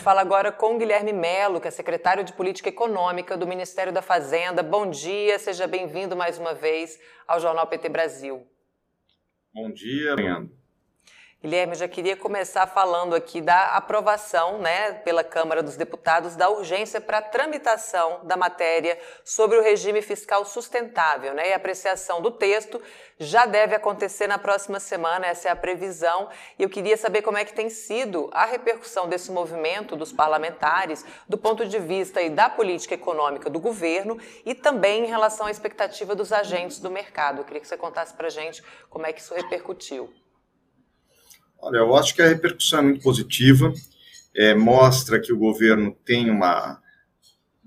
gente fala agora com Guilherme Melo, que é secretário de Política Econômica do Ministério da Fazenda. Bom dia, seja bem-vindo mais uma vez ao Jornal PT Brasil. Bom dia, Leandro. Guilherme, eu já queria começar falando aqui da aprovação, né, pela Câmara dos Deputados, da urgência para a tramitação da matéria sobre o regime fiscal sustentável, né, e a apreciação do texto já deve acontecer na próxima semana, essa é a previsão, e eu queria saber como é que tem sido a repercussão desse movimento dos parlamentares, do ponto de vista da política econômica do governo e também em relação à expectativa dos agentes do mercado. Eu queria que você contasse para a gente como é que isso repercutiu. Olha, eu acho que a repercussão é muito positiva, é, mostra que o governo tem uma,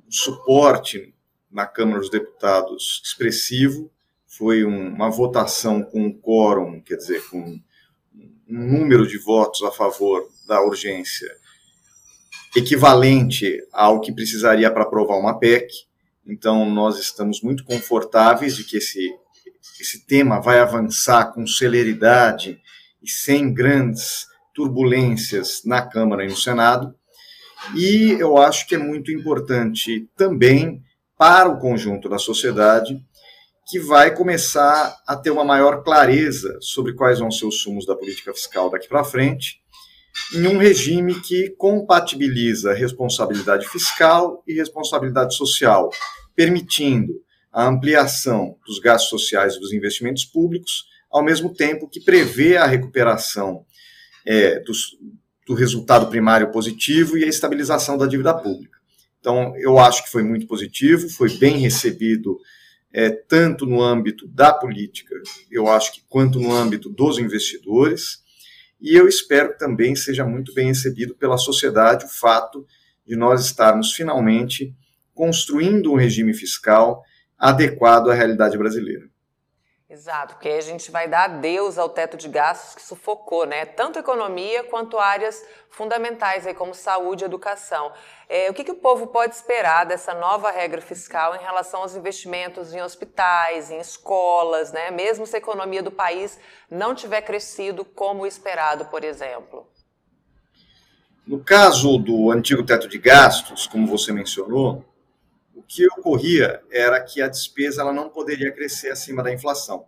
um suporte na Câmara dos Deputados expressivo, foi um, uma votação com um quórum, quer dizer, com um número de votos a favor da urgência equivalente ao que precisaria para aprovar uma PEC. Então, nós estamos muito confortáveis de que esse, esse tema vai avançar com celeridade e sem grandes turbulências na Câmara e no Senado. E eu acho que é muito importante também para o conjunto da sociedade que vai começar a ter uma maior clareza sobre quais vão ser os sumos da política fiscal daqui para frente, em um regime que compatibiliza responsabilidade fiscal e responsabilidade social, permitindo a ampliação dos gastos sociais e dos investimentos públicos, ao mesmo tempo que prevê a recuperação é, dos, do resultado primário positivo e a estabilização da dívida pública. Então, eu acho que foi muito positivo, foi bem recebido é, tanto no âmbito da política, eu acho que quanto no âmbito dos investidores, e eu espero que também seja muito bem recebido pela sociedade o fato de nós estarmos finalmente construindo um regime fiscal adequado à realidade brasileira. Exato, porque aí a gente vai dar adeus ao teto de gastos que sufocou, né? Tanto economia quanto áreas fundamentais aí como saúde e educação. É, o que, que o povo pode esperar dessa nova regra fiscal em relação aos investimentos em hospitais, em escolas, né? Mesmo se a economia do país não tiver crescido como esperado, por exemplo. No caso do antigo teto de gastos, como você mencionou, que ocorria era que a despesa ela não poderia crescer acima da inflação,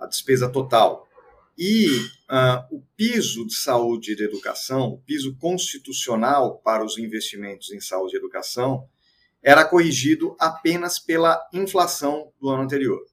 a despesa total. E uh, o piso de saúde e de educação, o piso constitucional para os investimentos em saúde e educação, era corrigido apenas pela inflação do ano anterior.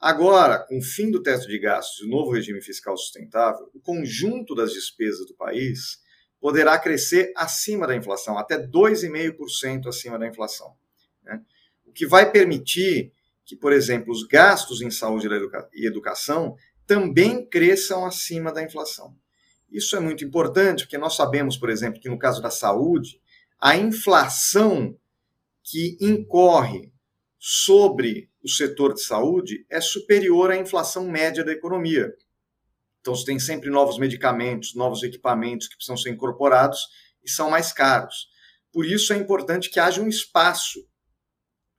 Agora, com o fim do teto de gastos e o novo regime fiscal sustentável, o conjunto das despesas do país poderá crescer acima da inflação, até 2,5% acima da inflação. Né? O que vai permitir que, por exemplo, os gastos em saúde e educação também cresçam acima da inflação. Isso é muito importante, porque nós sabemos, por exemplo, que no caso da saúde, a inflação que incorre sobre o setor de saúde é superior à inflação média da economia. Então, você tem sempre novos medicamentos, novos equipamentos que precisam ser incorporados e são mais caros. Por isso é importante que haja um espaço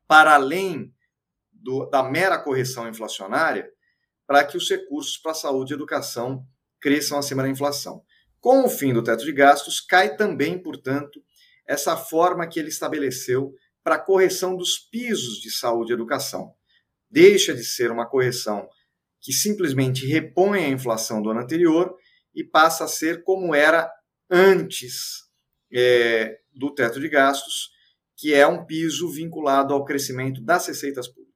para além do, da mera correção inflacionária para que os recursos para saúde e educação cresçam acima da inflação. Com o fim do teto de gastos, cai também, portanto, essa forma que ele estabeleceu para a correção dos pisos de saúde e educação. Deixa de ser uma correção que simplesmente repõe a inflação do ano anterior e passa a ser como era antes é, do teto de gastos, que é um piso vinculado ao crescimento das receitas públicas.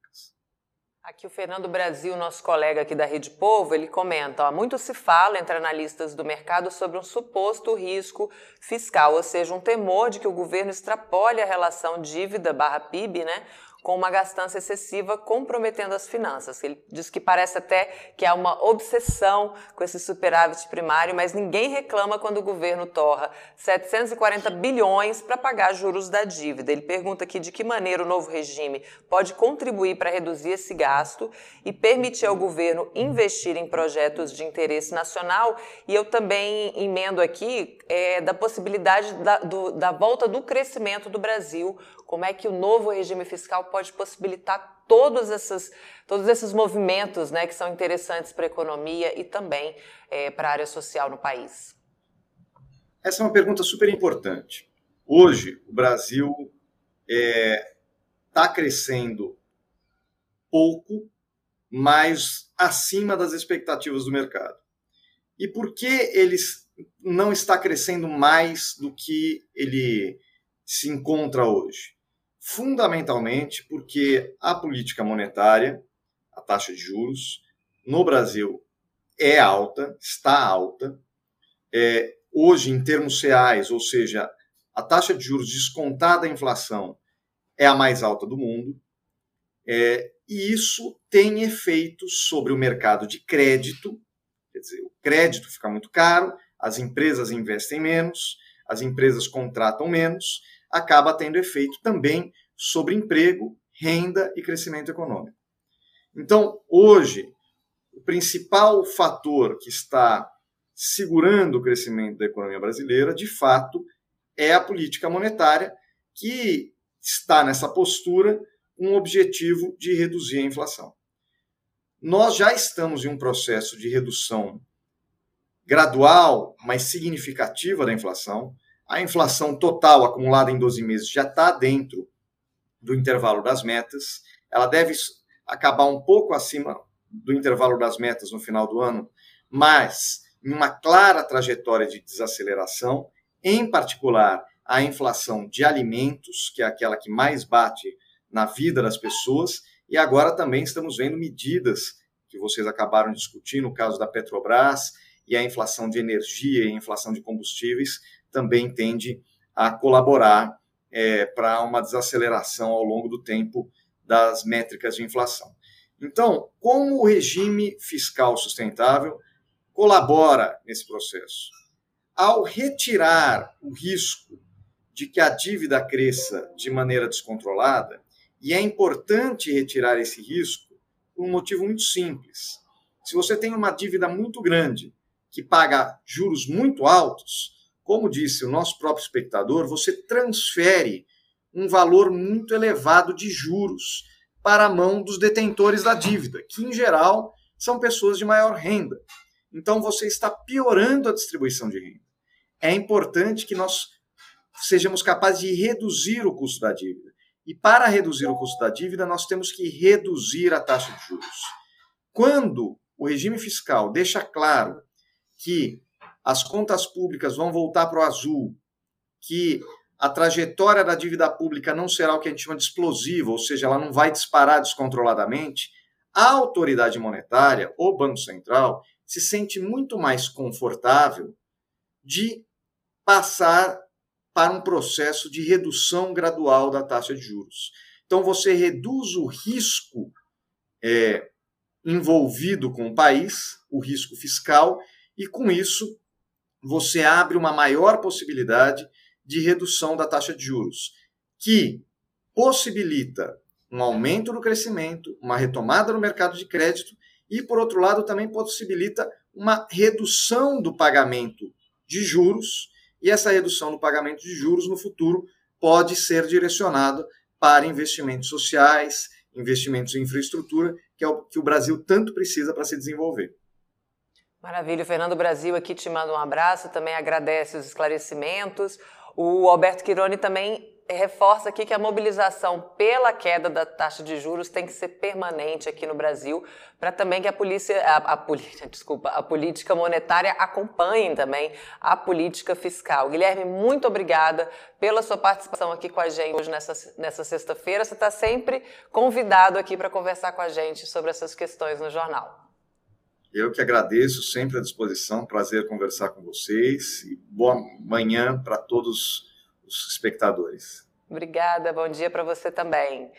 Aqui o Fernando Brasil, nosso colega aqui da Rede Povo, ele comenta: ó, muito se fala entre analistas do mercado sobre um suposto risco fiscal, ou seja, um temor de que o governo extrapole a relação dívida barra PIB, né? Com uma gastança excessiva comprometendo as finanças. Ele diz que parece até que há uma obsessão com esse superávit primário, mas ninguém reclama quando o governo torra 740 bilhões para pagar juros da dívida. Ele pergunta aqui de que maneira o novo regime pode contribuir para reduzir esse gasto e permitir ao governo investir em projetos de interesse nacional. E eu também emendo aqui é, da possibilidade da, do, da volta do crescimento do Brasil como é que o novo regime fiscal pode possibilitar todos esses, todos esses movimentos né, que são interessantes para a economia e também é, para a área social no país? Essa é uma pergunta super importante. Hoje, o Brasil está é, tá crescendo pouco, mas acima das expectativas do mercado. E por que ele não está crescendo mais do que ele se encontra hoje? Fundamentalmente porque a política monetária, a taxa de juros, no Brasil é alta, está alta. É, hoje, em termos reais, ou seja, a taxa de juros descontada da inflação é a mais alta do mundo. É, e isso tem efeitos sobre o mercado de crédito, quer dizer, o crédito fica muito caro, as empresas investem menos, as empresas contratam menos, acaba tendo efeito também sobre emprego, renda e crescimento econômico. Então, hoje, o principal fator que está segurando o crescimento da economia brasileira, de fato, é a política monetária, que está nessa postura com o objetivo de reduzir a inflação. Nós já estamos em um processo de redução gradual, mas significativa da inflação. A inflação total acumulada em 12 meses já está dentro do intervalo das metas. Ela deve acabar um pouco acima do intervalo das metas no final do ano, mas em uma clara trajetória de desaceleração, em particular a inflação de alimentos, que é aquela que mais bate na vida das pessoas, e agora também estamos vendo medidas que vocês acabaram de discutir, no caso da Petrobras, e a inflação de energia e a inflação de combustíveis também tende a colaborar é, para uma desaceleração ao longo do tempo das métricas de inflação. Então, como o regime fiscal sustentável colabora nesse processo? Ao retirar o risco de que a dívida cresça de maneira descontrolada, e é importante retirar esse risco por um motivo muito simples. Se você tem uma dívida muito grande, que paga juros muito altos, como disse o nosso próprio espectador, você transfere um valor muito elevado de juros para a mão dos detentores da dívida, que em geral são pessoas de maior renda. Então você está piorando a distribuição de renda. É importante que nós sejamos capazes de reduzir o custo da dívida. E para reduzir o custo da dívida, nós temos que reduzir a taxa de juros. Quando o regime fiscal deixa claro que as contas públicas vão voltar para o azul, que a trajetória da dívida pública não será o que a gente chama de explosiva, ou seja, ela não vai disparar descontroladamente, a autoridade monetária, o Banco Central, se sente muito mais confortável de passar para um processo de redução gradual da taxa de juros. Então, você reduz o risco é, envolvido com o país, o risco fiscal, e com isso você abre uma maior possibilidade de redução da taxa de juros, que possibilita um aumento no crescimento, uma retomada no mercado de crédito e, por outro lado, também possibilita uma redução do pagamento de juros, e essa redução no pagamento de juros no futuro pode ser direcionada para investimentos sociais, investimentos em infraestrutura, que é o que o Brasil tanto precisa para se desenvolver. Maravilha. Fernando Brasil aqui te manda um abraço, também agradece os esclarecimentos. O Alberto Quironi também reforça aqui que a mobilização pela queda da taxa de juros tem que ser permanente aqui no Brasil, para também que a polícia, a, a, política, desculpa, a política monetária acompanhe também a política fiscal. Guilherme, muito obrigada pela sua participação aqui com a gente hoje nessa, nessa sexta-feira. Você está sempre convidado aqui para conversar com a gente sobre essas questões no jornal. Eu que agradeço, sempre à disposição, prazer conversar com vocês e boa manhã para todos os espectadores. Obrigada, bom dia para você também.